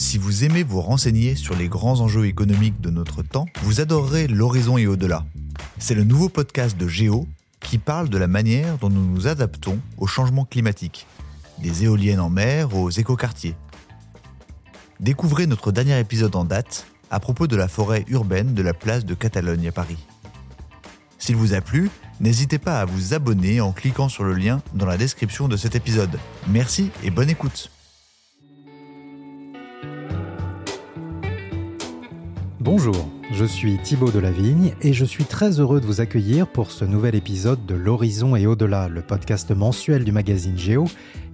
Si vous aimez vous renseigner sur les grands enjeux économiques de notre temps, vous adorerez L'horizon et au-delà. C'est le nouveau podcast de Géo qui parle de la manière dont nous nous adaptons au changement climatique, des éoliennes en mer aux écoquartiers. Découvrez notre dernier épisode en date à propos de la forêt urbaine de la place de Catalogne à Paris. S'il vous a plu, n'hésitez pas à vous abonner en cliquant sur le lien dans la description de cet épisode. Merci et bonne écoute. Bonjour, je suis Thibaut Delavigne et je suis très heureux de vous accueillir pour ce nouvel épisode de L'Horizon et au-delà, le podcast mensuel du magazine Géo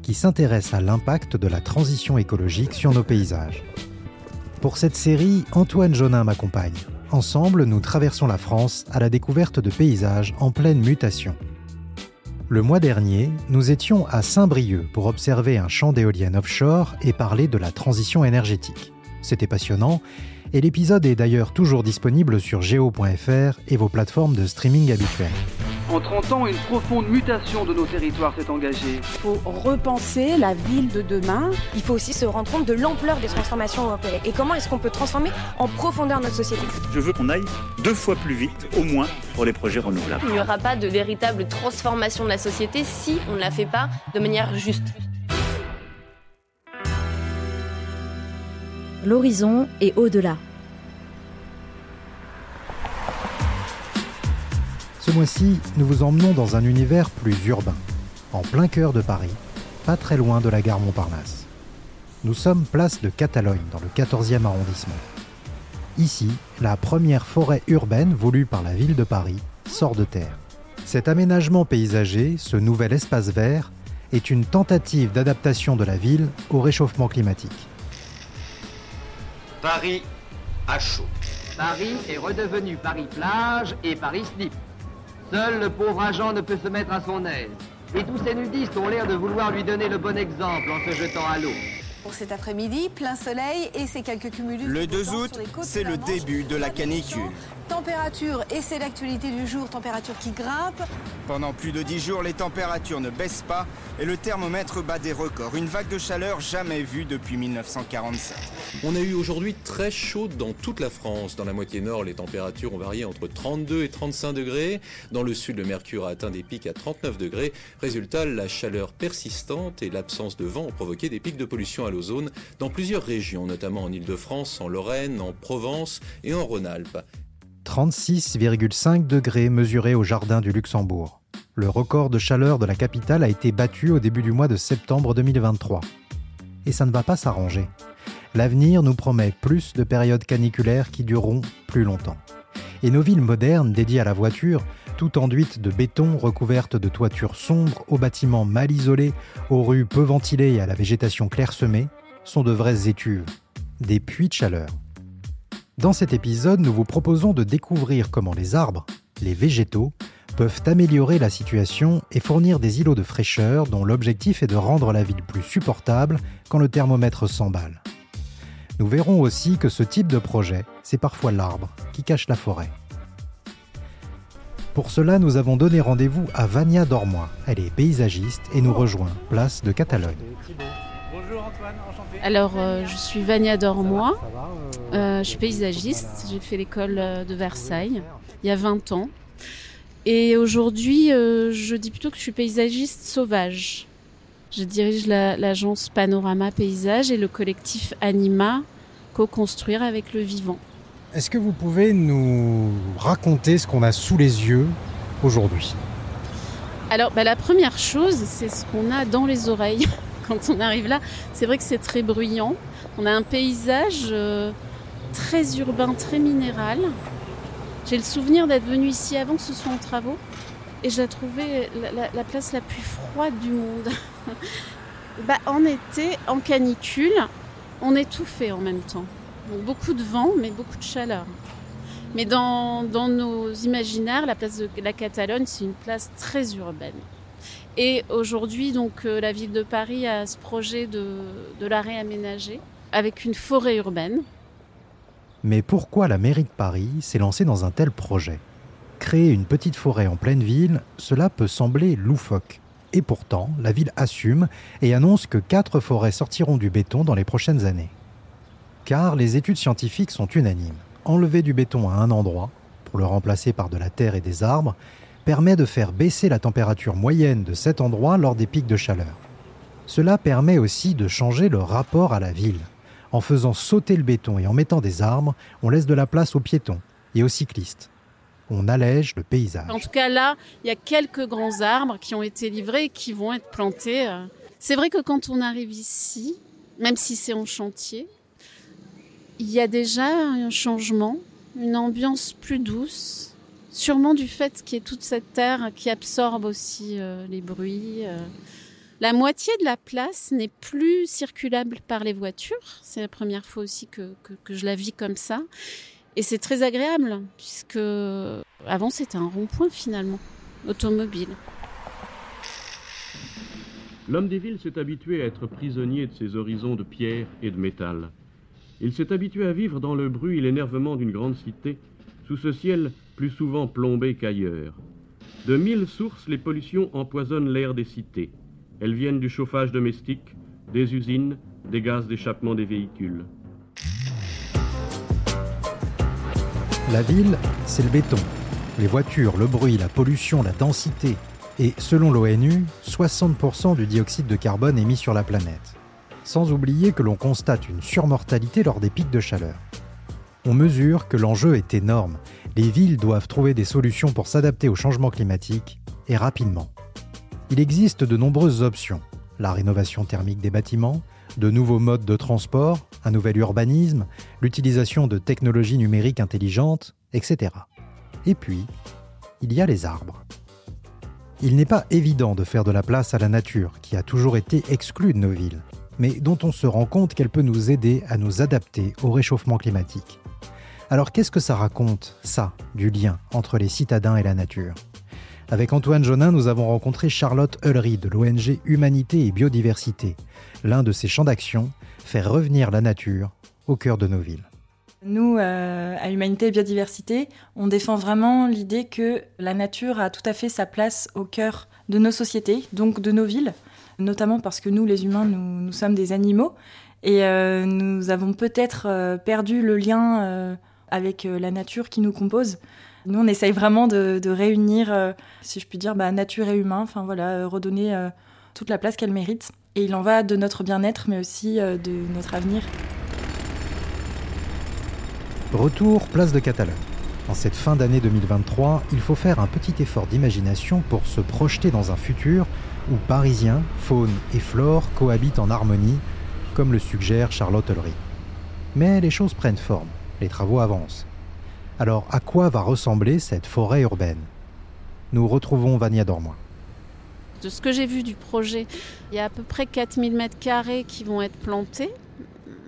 qui s'intéresse à l'impact de la transition écologique sur nos paysages. Pour cette série, Antoine Jonin m'accompagne. Ensemble, nous traversons la France à la découverte de paysages en pleine mutation. Le mois dernier, nous étions à Saint-Brieuc pour observer un champ d'éoliennes offshore et parler de la transition énergétique. C'était passionnant et l'épisode est d'ailleurs toujours disponible sur geo.fr et vos plateformes de streaming habituelles. En 30 ans, une profonde mutation de nos territoires s'est engagée. Il faut repenser la ville de demain. Il faut aussi se rendre compte de l'ampleur des transformations européennes et comment est-ce qu'on peut transformer en profondeur notre société? Je veux qu'on aille deux fois plus vite, au moins, pour les projets renouvelables. Il n'y aura pas de véritable transformation de la société si on ne la fait pas de manière juste. L'horizon est au-delà. Ce mois-ci, nous vous emmenons dans un univers plus urbain, en plein cœur de Paris, pas très loin de la gare Montparnasse. Nous sommes place de Catalogne, dans le 14e arrondissement. Ici, la première forêt urbaine voulue par la ville de Paris sort de terre. Cet aménagement paysager, ce nouvel espace vert, est une tentative d'adaptation de la ville au réchauffement climatique. Paris à chaud. Paris est redevenu Paris-Plage et Paris-Slip. Seul le pauvre agent ne peut se mettre à son aise. Et tous ces nudistes ont l'air de vouloir lui donner le bon exemple en se jetant à l'eau. Pour cet après-midi, plein soleil et ces quelques cumulus. Le 2 août, c'est le début de la canicule. Température, et c'est l'actualité du jour, température qui grimpe. Pendant plus de 10 jours, les températures ne baissent pas et le thermomètre bat des records. Une vague de chaleur jamais vue depuis 1947. On a eu aujourd'hui très chaud dans toute la France. Dans la moitié nord, les températures ont varié entre 32 et 35 degrés. Dans le sud, le mercure a atteint des pics à 39 degrés. Résultat, la chaleur persistante et l'absence de vent ont provoqué des pics de pollution à l'ozone dans plusieurs régions, notamment en Ile-de-France, en Lorraine, en Provence et en Rhône-Alpes. 36,5 degrés mesurés au jardin du Luxembourg. Le record de chaleur de la capitale a été battu au début du mois de septembre 2023. Et ça ne va pas s'arranger. L'avenir nous promet plus de périodes caniculaires qui dureront plus longtemps. Et nos villes modernes dédiées à la voiture, tout enduites de béton, recouvertes de toitures sombres, aux bâtiments mal isolés, aux rues peu ventilées et à la végétation clairsemée, sont de vraies étuves, des puits de chaleur. Dans cet épisode, nous vous proposons de découvrir comment les arbres, les végétaux, peuvent améliorer la situation et fournir des îlots de fraîcheur dont l'objectif est de rendre la ville plus supportable quand le thermomètre s'emballe. Nous verrons aussi que ce type de projet, c'est parfois l'arbre qui cache la forêt. Pour cela, nous avons donné rendez-vous à Vania Dormois. Elle est paysagiste et nous rejoint place de Catalogne. Alors, euh, je suis Vania Dormois. Euh, je suis paysagiste. J'ai fait l'école euh, de Versailles il y a 20 ans. Et aujourd'hui, je dis plutôt que je suis paysagiste sauvage. Je dirige l'agence Panorama Paysage et le collectif Anima, co-construire avec le vivant. Est-ce que vous pouvez nous raconter ce qu'on a sous les yeux aujourd'hui? Alors, bah, la première chose, c'est ce qu'on a dans les oreilles. quand on arrive là. C'est vrai que c'est très bruyant. On a un paysage euh, très urbain, très minéral. J'ai le souvenir d'être venue ici avant que ce soit en travaux et j'ai trouvé la, la, place la plus froide du monde. bah, en été, en canicule, on étouffait en même temps. Donc, beaucoup de vent, mais beaucoup de chaleur. Mais dans, dans nos imaginaires, la place de la Catalogne, c'est une place très urbaine. Et aujourd'hui, donc, euh, la ville de Paris a ce projet de, de la réaménager avec une forêt urbaine. Mais pourquoi la mairie de Paris s'est lancée dans un tel projet? Créer une petite forêt en pleine ville, cela peut sembler loufoque. Et pourtant, la ville assume et annonce que quatre forêts sortiront du béton dans les prochaines années. Car les études scientifiques sont unanimes. Enlever du béton à un endroit, pour le remplacer par de la terre et des arbres, permet de faire baisser la température moyenne de cet endroit lors des pics de chaleur. Cela permet aussi de changer le rapport à la ville. En faisant sauter le béton et en mettant des arbres, on laisse de la place aux piétons et aux cyclistes. On allège le paysage. En tout cas, là, il y a quelques grands arbres qui ont été livrés et qui vont être plantés. euh. C'est vrai que quand on arrive ici, même si c'est en chantier, il y a déjà un changement, une ambiance plus douce, sûrement du fait qu'il y ait toute cette terre qui absorbe aussi euh, les bruits. euh. La moitié de la place n'est plus circulable par les voitures. C'est la première fois aussi que, que- que je la vis comme ça. Et c'est très agréable, puisque avant c'était un rond-point finalement, automobile. L'homme des villes s'est habitué à être prisonnier de ses horizons de pierre et de métal. Il s'est habitué à vivre dans le bruit et l'énervement d'une grande cité, sous ce ciel plus souvent plombé qu'ailleurs. De mille sources, les pollutions empoisonnent l'air des cités. Elles viennent du chauffage domestique, des usines, des gaz d'échappement des véhicules. La ville, c'est le béton. Les voitures, le bruit, la pollution, la densité. Et selon l'ONU, 60% du dioxyde de carbone émis sur la planète. Sans oublier que l'on constate une surmortalité lors des pics de chaleur. On mesure que l'enjeu est énorme. Les villes doivent trouver des solutions pour s'adapter au changement climatique, et rapidement. Il existe de nombreuses options. La rénovation thermique des bâtiments, de nouveaux modes de transport, un nouvel urbanisme, l'utilisation de technologies numériques intelligentes, etc. Et puis, il y a les arbres. Il n'est pas évident de faire de la place à la nature, qui a toujours été exclue de nos villes, mais dont on se rend compte qu'elle peut nous aider à nous adapter au réchauffement climatique. Alors qu'est-ce que ça raconte, ça, du lien entre les citadins et la nature? Avec Antoine Jonin, nous avons rencontré Charlotte Hullery de l'ONG Humanité et Biodiversité. L'un de ses champs d'action, faire revenir la nature au cœur de nos villes. Nous, euh, à Humanité et Biodiversité, on défend vraiment l'idée que la nature a tout à fait sa place au cœur de nos sociétés, donc de nos villes, notamment parce que nous, les humains, nous, sommes des animaux et euh, nous avons peut-être euh, perdu le lien avec euh, la nature qui nous compose. Nous, on essaye vraiment de, réunir, euh, si je puis dire, bah, nature et humain, enfin voilà, euh, redonner toute la place qu'elle mérite. Et il en va de notre bien-être, mais aussi de notre avenir. Retour place de Catalogne. En cette fin d'année 2023, il faut faire un petit effort d'imagination pour se projeter dans un futur où Parisiens, faune et flore cohabitent en harmonie, comme le suggère Charlotte Hullery. Mais les choses prennent forme, les travaux avancent. Alors à quoi va ressembler cette forêt urbaine? Nous retrouvons Vania Dormois. De ce que j'ai vu du projet, il y a à peu près 4000 mètres carrés qui vont être plantés,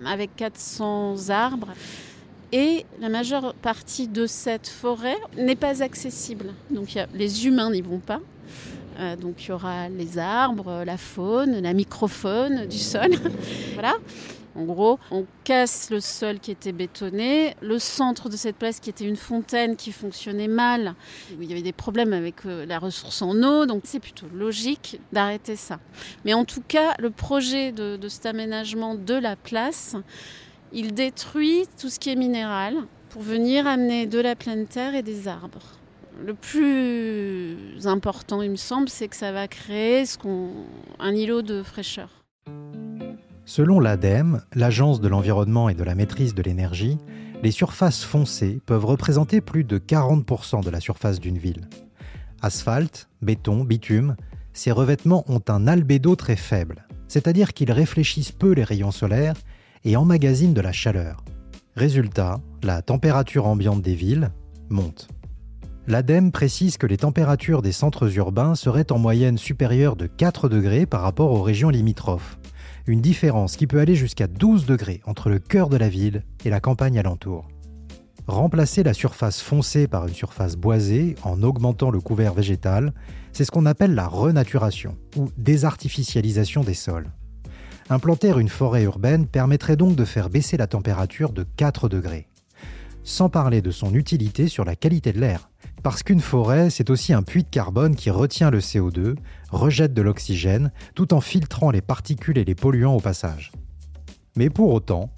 avec 400 arbres. Et la majeure partie de cette forêt n'est pas accessible. Donc les humains n'y vont pas. Euh, donc il y aura les arbres, la faune, la microfaune du sol. voilà. En gros, on casse le sol qui était bétonné, le centre de cette place qui était une fontaine qui fonctionnait mal, où il y avait des problèmes avec euh, la ressource en eau, donc c'est plutôt logique d'arrêter ça. Mais en tout cas, le projet de, de cet aménagement de la place, il détruit tout ce qui est minéral pour venir amener de la pleine terre et des arbres. Le plus important, il me semble, c'est que ça va créer ce un îlot de fraîcheur. Selon l'ADEME, l'Agence de l'environnement et de la maîtrise de l'énergie, les surfaces foncées peuvent représenter plus de 40% de la surface d'une ville. Asphalte, béton, bitume, ces revêtements ont un albédo très faible, c'est-à-dire qu'ils réfléchissent peu les rayons solaires et emmagasinent de la chaleur. Résultat, la température ambiante des villes monte. L'ADEME précise que les températures des centres urbains seraient en moyenne supérieures de 4 degrés par rapport aux régions limitrophes, une différence qui peut aller jusqu'à 12 degrés entre le cœur de la ville et la campagne alentour. Remplacer la surface foncée par une surface boisée en augmentant le couvert végétal, c'est ce qu'on appelle la renaturation ou désartificialisation des sols. Implanter une forêt urbaine permettrait donc de faire baisser la température de 4 degrés. Sans parler de son utilité sur la qualité de l'air, parce qu'une forêt, c'est aussi un puits de carbone qui retient le CO2, rejette de l'oxygène, tout en filtrant les particules et les polluants au passage. Mais pour autant,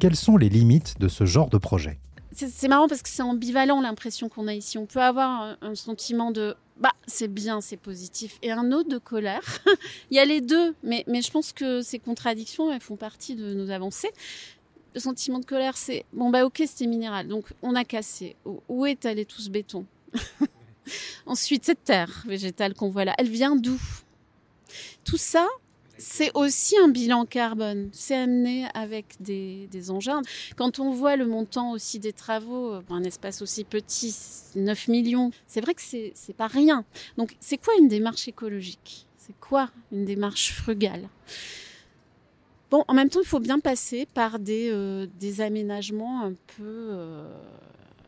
quelles sont les limites de ce genre de projet? C'est marrant parce que c'est ambivalent l'impression qu'on a ici. On peut avoir un, sentiment de bah c'est bien, c'est positif, et un autre de colère. Il y a les deux, mais, je pense que ces contradictions elles font partie de nos avancées. Le sentiment de colère, c'est bon bah ok c'était minéral, donc on a cassé. Où est allé tout ce béton Ensuite cette terre végétale qu'on voit là, elle vient d'où? Tout ça, c'est aussi un bilan carbone. C'est amené avec des, engins. Quand on voit le montant aussi des travaux pour un espace aussi petit, 9 millions, c'est vrai que c'est, c'est pas rien. Donc, c'est quoi une démarche écologique? C'est quoi une démarche frugale? Bon, en même temps, il faut bien passer par des, euh, aménagements un peu euh,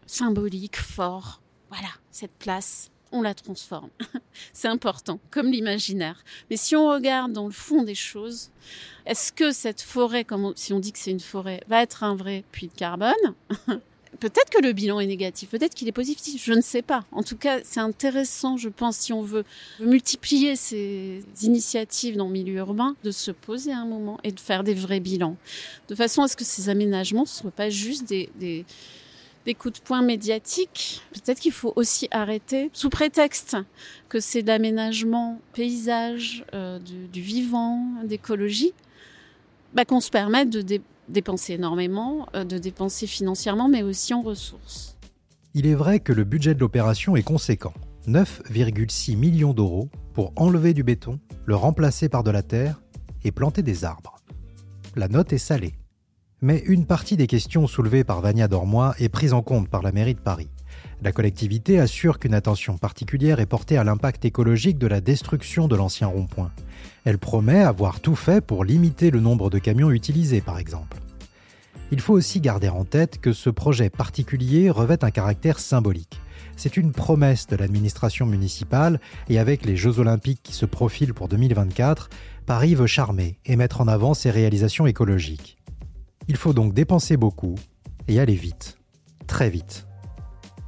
symboliques, forts. Voilà, cette place, on la transforme. c'est important, comme l'imaginaire. Mais si on regarde dans le fond des choses, est-ce que cette forêt, comme si on dit que c'est une forêt, va être un vrai puits de carbone? Peut-être que le bilan est négatif, peut-être qu'il est positif, je ne sais pas. En tout cas, c'est intéressant, je pense, si on veut multiplier ces initiatives dans le milieu urbain, de se poser un moment et de faire des vrais bilans. De façon à ce que ces aménagements ne soient pas juste des, coups de poing médiatiques. Peut-être qu'il faut aussi arrêter, sous prétexte que c'est de l'aménagement paysage, euh, du, vivant, d'écologie, bah, qu'on se permette de dépenser énormément, euh, de dépenser financièrement, mais aussi en ressources. Il est vrai que le budget de l'opération est conséquent. 9,6 millions d'euros pour enlever du béton, le remplacer par de la terre et planter des arbres. La note est salée. Mais une partie des questions soulevées par Vania Dormois est prise en compte par la mairie de Paris. La collectivité assure qu'une attention particulière est portée à l'impact écologique de la destruction de l'ancien rond-point. Elle promet avoir tout fait pour limiter le nombre de camions utilisés, par exemple. Il faut aussi garder en tête que ce projet particulier revêt un caractère symbolique. C'est une promesse de l'administration municipale et avec les Jeux olympiques qui se profilent pour 2024, Paris veut charmer et mettre en avant ses réalisations écologiques. Il faut donc dépenser beaucoup et aller vite, très vite.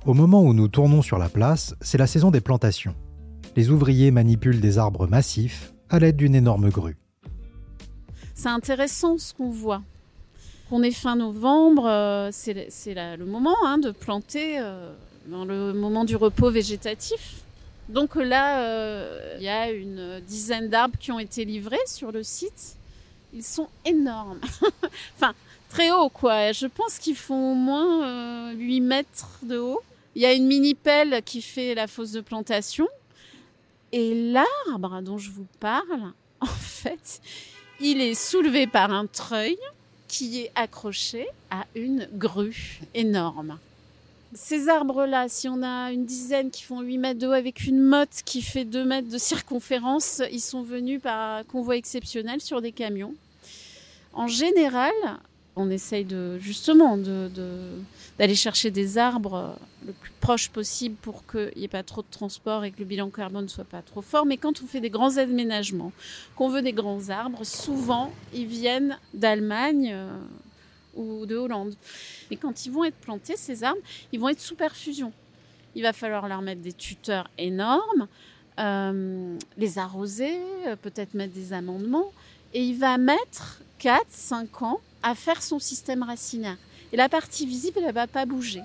Au moment où nous tournons sur la place, c'est la saison des plantations. Les ouvriers manipulent des arbres massifs à l'aide d'une énorme grue. C'est intéressant ce qu'on voit. On est fin novembre, euh, c'est le moment hein, de planter euh, dans le moment du repos végétatif. Donc là, euh, il y a une dizaine d'arbres qui ont été livrés sur le site. Ils sont énormes. enfin, très haut, quoi. Je pense qu'ils font au moins 8 euh, mètres de haut. Il y a une mini pelle qui fait la fosse de plantation. Et l'arbre dont je vous parle, en fait, il est soulevé par un treuil qui est accroché à une grue énorme. Ces arbres-là, si on a une dizaine qui font 8 mètres de haut avec une motte qui fait 2 mètres de circonférence, ils sont venus par convoi exceptionnel sur des camions. En général, on essaye de justement d'aller chercher des arbres le plus proche possible pour qu'il n'y ait pas trop de transport et que le bilan carbone ne soit pas trop fort. Mais quand on fait des grands aménagements, qu'on veut des grands arbres, souvent ils viennent d'Allemagne euh, ou de Hollande. Et quand ils vont être plantés, ces arbres, ils vont être sous perfusion. Il va falloir leur mettre des tuteurs énormes, euh, les arroser, euh, peut-être mettre des amendements. Et il va mettre 4-5 ans à faire son système racinaire. Et la partie visible, elle ne va pas bouger.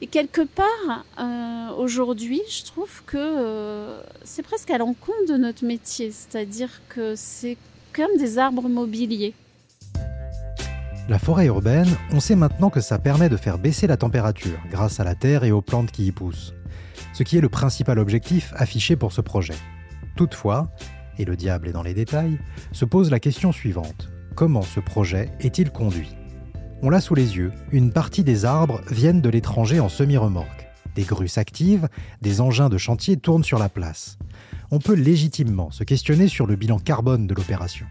Et quelque part, euh, aujourd'hui, je trouve que euh, c'est presque à l'encontre de notre métier, c'est-à-dire que c'est comme des arbres mobiliers. La forêt urbaine, on sait maintenant que ça permet de faire baisser la température grâce à la terre et aux plantes qui y poussent, ce qui est le principal objectif affiché pour ce projet. Toutefois, et le diable est dans les détails, se pose la question suivante. Comment ce projet est-il conduit? On l'a sous les yeux, une partie des arbres viennent de l'étranger en semi-remorque. Des grues s'activent, des engins de chantier tournent sur la place. On peut légitimement se questionner sur le bilan carbone de l'opération.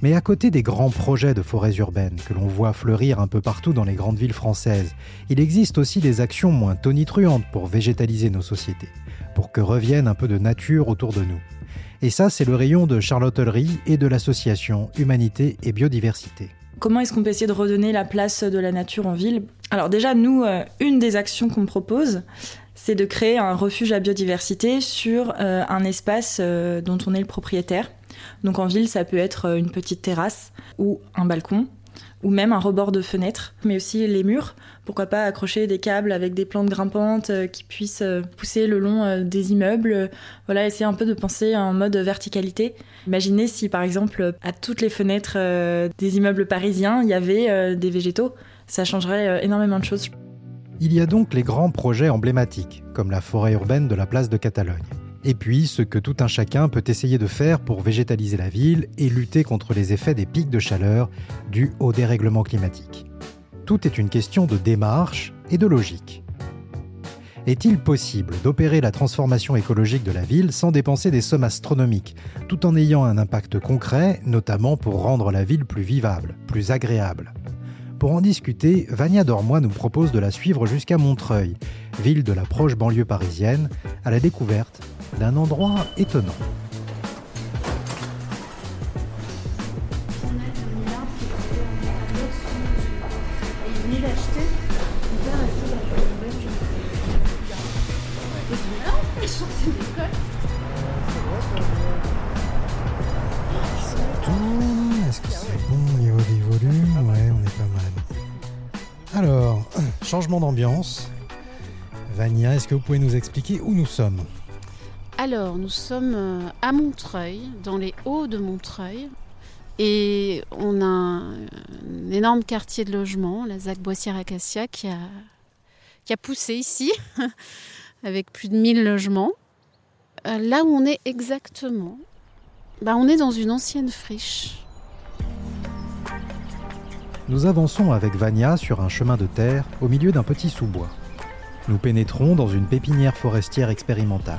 Mais à côté des grands projets de forêts urbaines que l'on voit fleurir un peu partout dans les grandes villes françaises, il existe aussi des actions moins tonitruantes pour végétaliser nos sociétés, pour que revienne un peu de nature autour de nous. Et ça, c'est le rayon de Charlotte et de l'association Humanité et Biodiversité. Comment est-ce qu'on peut essayer de redonner la place de la nature en ville? Alors déjà, nous, euh, une des actions qu'on propose, c'est de créer un refuge à biodiversité sur euh, un espace euh, dont on est le propriétaire. Donc en ville, ça peut être une petite terrasse ou un balcon ou même un rebord de fenêtre, mais aussi les murs. Pourquoi pas accrocher des câbles avec des plantes grimpantes euh, qui puissent euh, pousser le long euh, des immeubles. Voilà, essayer un peu de penser en mode verticalité. Imaginez si par exemple à toutes les fenêtres des immeubles parisiens, il y avait des végétaux. Ça changerait énormément de choses. Il y a donc les grands projets emblématiques, comme la forêt urbaine de la place de Catalogne. Et puis ce que tout un chacun peut essayer de faire pour végétaliser la ville et lutter contre les effets des pics de chaleur dus au dérèglement climatique. Tout est une question de démarche et de logique. Est-il possible d'opérer la transformation écologique de la ville sans dépenser des sommes astronomiques, tout en ayant un impact concret, notamment pour rendre la ville plus vivable, plus agréable? Pour en discuter, Vania Dormois nous propose de la suivre jusqu'à Montreuil, ville de la proche banlieue parisienne, à la découverte d'un endroit étonnant. Est-ce que c'est bon au niveau des volumes? Ouais, on est pas mal. Alors, changement d'ambiance. Vania, est-ce que vous pouvez nous expliquer où nous sommes? Alors, nous sommes euh, à Montreuil, dans les hauts de Montreuil. Et on a un, énorme quartier de logement, la ZAC Boissière-Acacia, qui a, poussé ici, avec plus de 1000 logements. Euh, là où on est exactement, bah on est dans une ancienne friche nous avançons avec Vania sur un chemin de terre au milieu d'un petit sous-bois. Nous pénétrons dans une pépinière forestière expérimentale.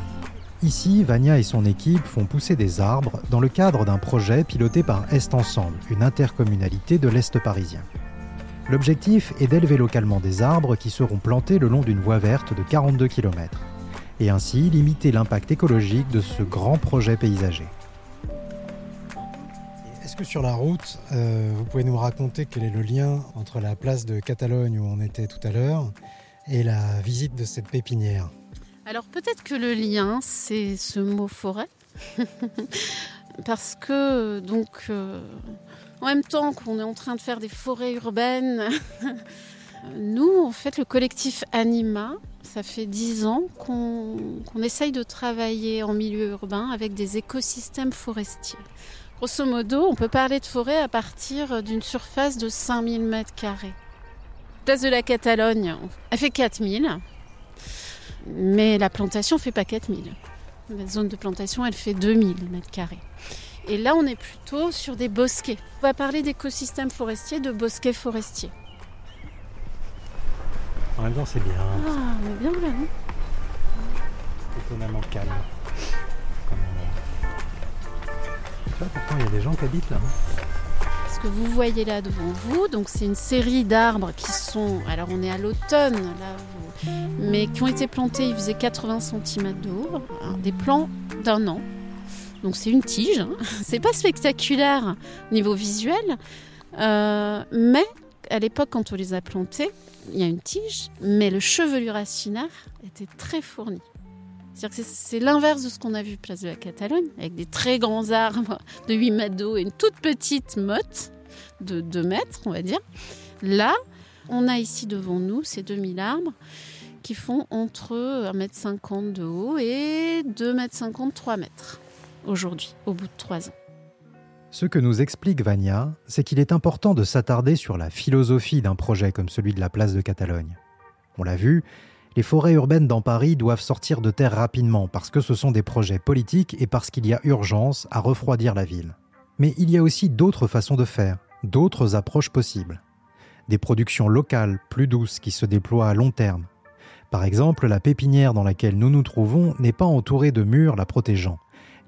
Ici, Vania et son équipe font pousser des arbres dans le cadre d'un projet piloté par Est Ensemble, une intercommunalité de l'Est parisien. L'objectif est d'élever localement des arbres qui seront plantés le long d'une voie verte de 42 km, et ainsi limiter l'impact écologique de ce grand projet paysager sur la route, euh, vous pouvez nous raconter quel est le lien entre la place de Catalogne où on était tout à l'heure et la visite de cette pépinière? Alors peut-être que le lien, c'est ce mot forêt. Parce que donc euh, en même temps qu'on est en train de faire des forêts urbaines, nous, en fait, le collectif Anima, ça fait dix ans qu'on essaye de travailler en milieu urbain avec des écosystèmes forestiers. Grosso modo, on peut parler de forêt à partir d'une surface de 5000 mètres carrés. Place de la Catalogne, elle fait 4000, mais la plantation ne fait pas 4000. La zone de plantation, elle fait 2000 mètres carrés. Et là, on est plutôt sur des bosquets. On va parler d'écosystèmes forestiers, de bosquets forestiers. En même temps, c'est bien. Ah, on est bien là, non Étonnamment calme pourtant il y a des gens qui habitent là. Hein. Que vous voyez là devant vous, donc c'est une série d'arbres qui sont, alors on est à l'automne là, mais qui ont été plantés, ils faisaient 80 cm de haut, hein, des plants d'un an. Donc c'est une tige, hein. c'est pas spectaculaire au niveau visuel, euh, mais à l'époque quand on les a plantés, il y a une tige, mais le chevelu racinaire était très fourni. C'est l'inverse de ce qu'on a vu place de la Catalogne, avec des très grands arbres de 8 mètres d'eau et une toute petite motte de 2 mètres, on va dire. Là, on a ici devant nous ces 2000 arbres qui font entre 1,50 m de haut et 2,50 m, 3 mètres aujourd'hui, au bout de 3 ans. Ce que nous explique Vania, c'est qu'il est important de s'attarder sur la philosophie d'un projet comme celui de la place de Catalogne. On l'a vu, les forêts urbaines dans Paris doivent sortir de terre rapidement parce que ce sont des projets politiques et parce qu'il y a urgence à refroidir la ville. Mais il y a aussi d'autres façons de faire, d'autres approches possibles. Des productions locales plus douces qui se déploient à long terme. Par exemple, la pépinière dans laquelle nous nous trouvons n'est pas entourée de murs la protégeant.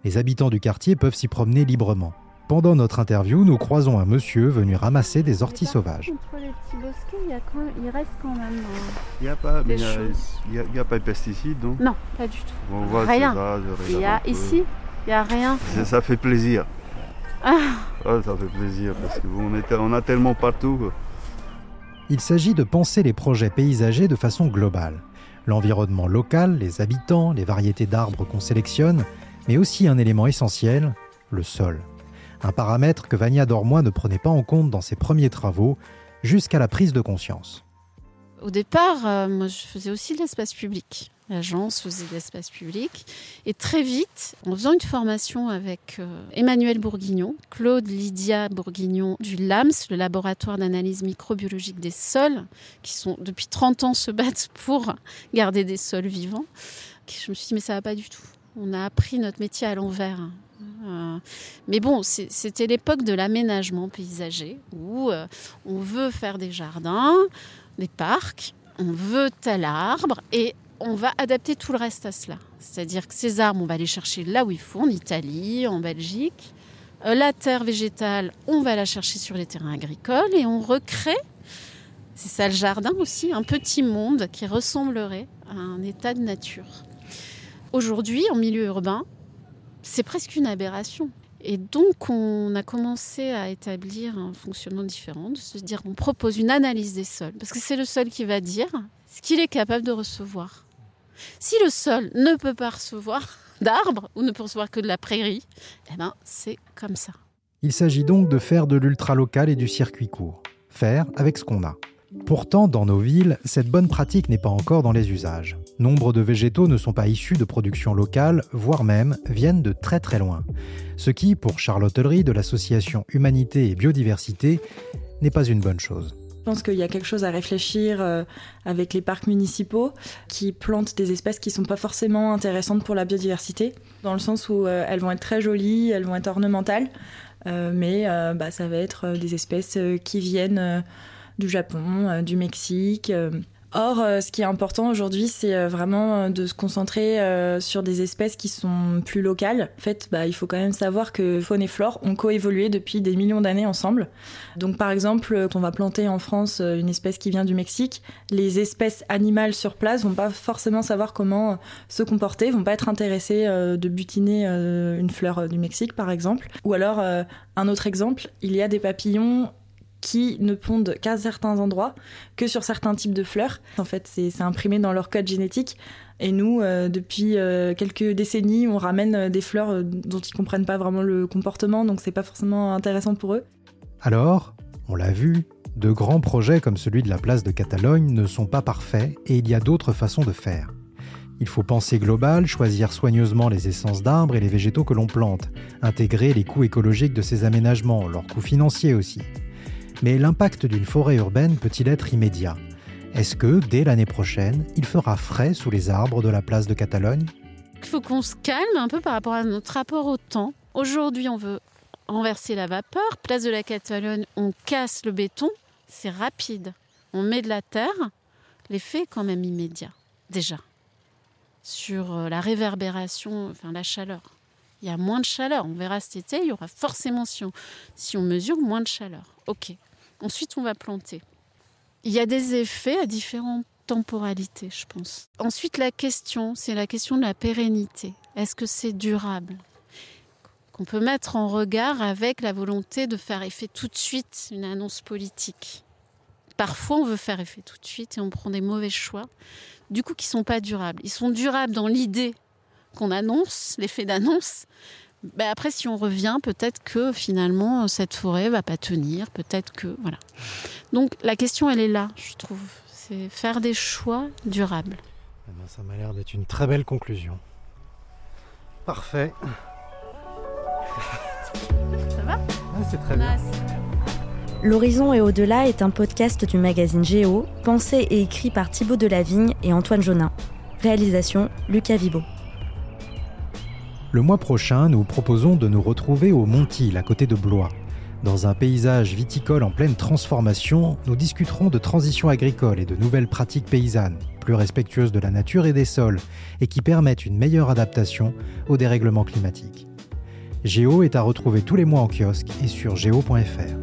Les habitants du quartier peuvent s'y promener librement. Pendant notre interview, nous croisons un monsieur venu ramasser des orties sauvages. Entre les petits bosquets, il, y a quand, il reste quand même. Euh, il n'y a pas, mais il y a, pas de pesticides, non? Non, pas du tout. On voit rien. il y a ici, il n'y a rien. Ça, fait plaisir. Ah. ça fait plaisir parce qu'on on a tellement partout. Il s'agit de penser les projets paysagers de façon globale. L'environnement local, les habitants, les variétés d'arbres qu'on sélectionne, mais aussi un élément essentiel, le sol Un paramètre que Vania Dormois ne prenait pas en compte dans ses premiers travaux, jusqu'à la prise de conscience. Au départ, euh, je faisais aussi de l'espace public. L'agence faisait de l'espace public. Et très vite, en faisant une formation avec euh, Emmanuel Bourguignon, Claude Lydia Bourguignon du LAMS, le laboratoire d'analyse microbiologique des sols, qui sont depuis 30 ans se battent pour garder des sols vivants, je me suis dit, mais ça va pas du tout. On a appris notre métier à l'envers. Euh, mais bon, c'était l'époque de l'aménagement paysager où on veut faire des jardins, des parcs, on veut tel arbre et on va adapter tout le reste à cela. C'est-à-dire que ces arbres, on va les chercher là où il faut, en Italie, en Belgique. Euh, la terre végétale, on va la chercher sur les terrains agricoles et on recrée, c'est ça le jardin aussi, un petit monde qui ressemblerait à un état de nature. Aujourd'hui, en milieu urbain, c'est presque une aberration. Et donc, on a commencé à établir un fonctionnement différent, de se dire on propose une analyse des sols, parce que c'est le sol qui va dire ce qu'il est capable de recevoir. Si le sol ne peut pas recevoir d'arbres ou ne peut recevoir que de la prairie, eh ben, c'est comme ça. Il s'agit donc de faire de l'ultra-local et du circuit court. Faire avec ce qu'on a. Pourtant, dans nos villes, cette bonne pratique n'est pas encore dans les usages. Nombre de végétaux ne sont pas issus de production locale, voire même viennent de très très loin. Ce qui, pour Charlotte de l'association Humanité et Biodiversité, n'est pas une bonne chose. Je pense qu'il y a quelque chose à réfléchir euh, avec les parcs municipaux qui plantent des espèces qui ne sont pas forcément intéressantes pour la biodiversité, dans le sens où euh, elles vont être très jolies, elles vont être ornementales, euh, mais bah, ça va être des espèces qui viennent du Japon, euh, du Mexique. Euh. Or, euh, ce qui est important aujourd'hui, c'est vraiment de se concentrer sur des espèces qui sont plus locales. En fait, bah, il faut quand même savoir que faune et flore ont coévolué depuis des millions d'années ensemble. Donc, par exemple, quand on va planter en France une espèce qui vient du Mexique, les espèces animales sur place vont pas forcément savoir comment se comporter, vont pas être intéressées de butiner une fleur du Mexique, par exemple. Ou alors, un autre exemple, il y a des papillons qui ne pondent qu'à certains endroits, que sur certains types de fleurs. En fait, c'est imprimé dans leur code génétique. Et nous, euh, depuis euh, quelques décennies, on ramène euh, des fleurs dont ils comprennent pas vraiment le comportement, donc c'est pas forcément intéressant pour eux. Alors, on l'a vu, de grands projets comme celui de la place de Catalogne ne sont pas parfaits et il y a d'autres façons de faire. Il faut penser global, choisir soigneusement les essences d'arbres et les végétaux que l'on plante, intégrer les coûts écologiques de ces aménagements, leurs coûts financiers aussi. Mais l'impact d'une forêt urbaine peut-il être immédiat? Est-ce que, dès l'année prochaine, il fera frais sous les arbres de la place de Catalogne? Il faut qu'on se calme un peu par rapport à notre rapport au temps. Aujourd'hui, on veut renverser la vapeur. Place de la Catalogne, on casse le béton. C'est rapide. On met de la terre. L'effet est quand même immédiat, déjà. Sur euh, la réverbération, enfin la chaleur. Il y a moins de chaleur. On verra cet été, il y aura forcément, si on, si on mesure, moins de chaleur. OK. Ensuite, on va planter. Il y a des effets à différentes temporalités, je pense. Ensuite, la question, c'est la question de la pérennité. Est-ce que c'est durable? Qu'on peut mettre en regard avec la volonté de faire effet tout de suite une annonce politique. Parfois, on veut faire effet tout de suite et on prend des mauvais choix, du coup, qui sont pas durables. Ils sont durables dans l'idée qu'on annonce, l'effet d'annonce, ben après, si on revient, peut-être que finalement cette forêt va pas tenir, peut-être que voilà. Donc la question, elle est là, je trouve. C'est faire des choix durables. Eh ben, ça m'a l'air d'être une très belle conclusion. Parfait. Ça va? C'est très bien. L'Horizon et au-delà est un podcast du magazine Géo, pensé et écrit par Thibaut Delavigne et Antoine Jonin. Réalisation Lucas Vibo. Le mois prochain, nous proposons de nous retrouver au Montil, à côté de Blois. Dans un paysage viticole en pleine transformation, nous discuterons de transition agricole et de nouvelles pratiques paysannes, plus respectueuses de la nature et des sols, et qui permettent une meilleure adaptation au dérèglement climatique. Géo est à retrouver tous les mois en kiosque et sur géo.fr.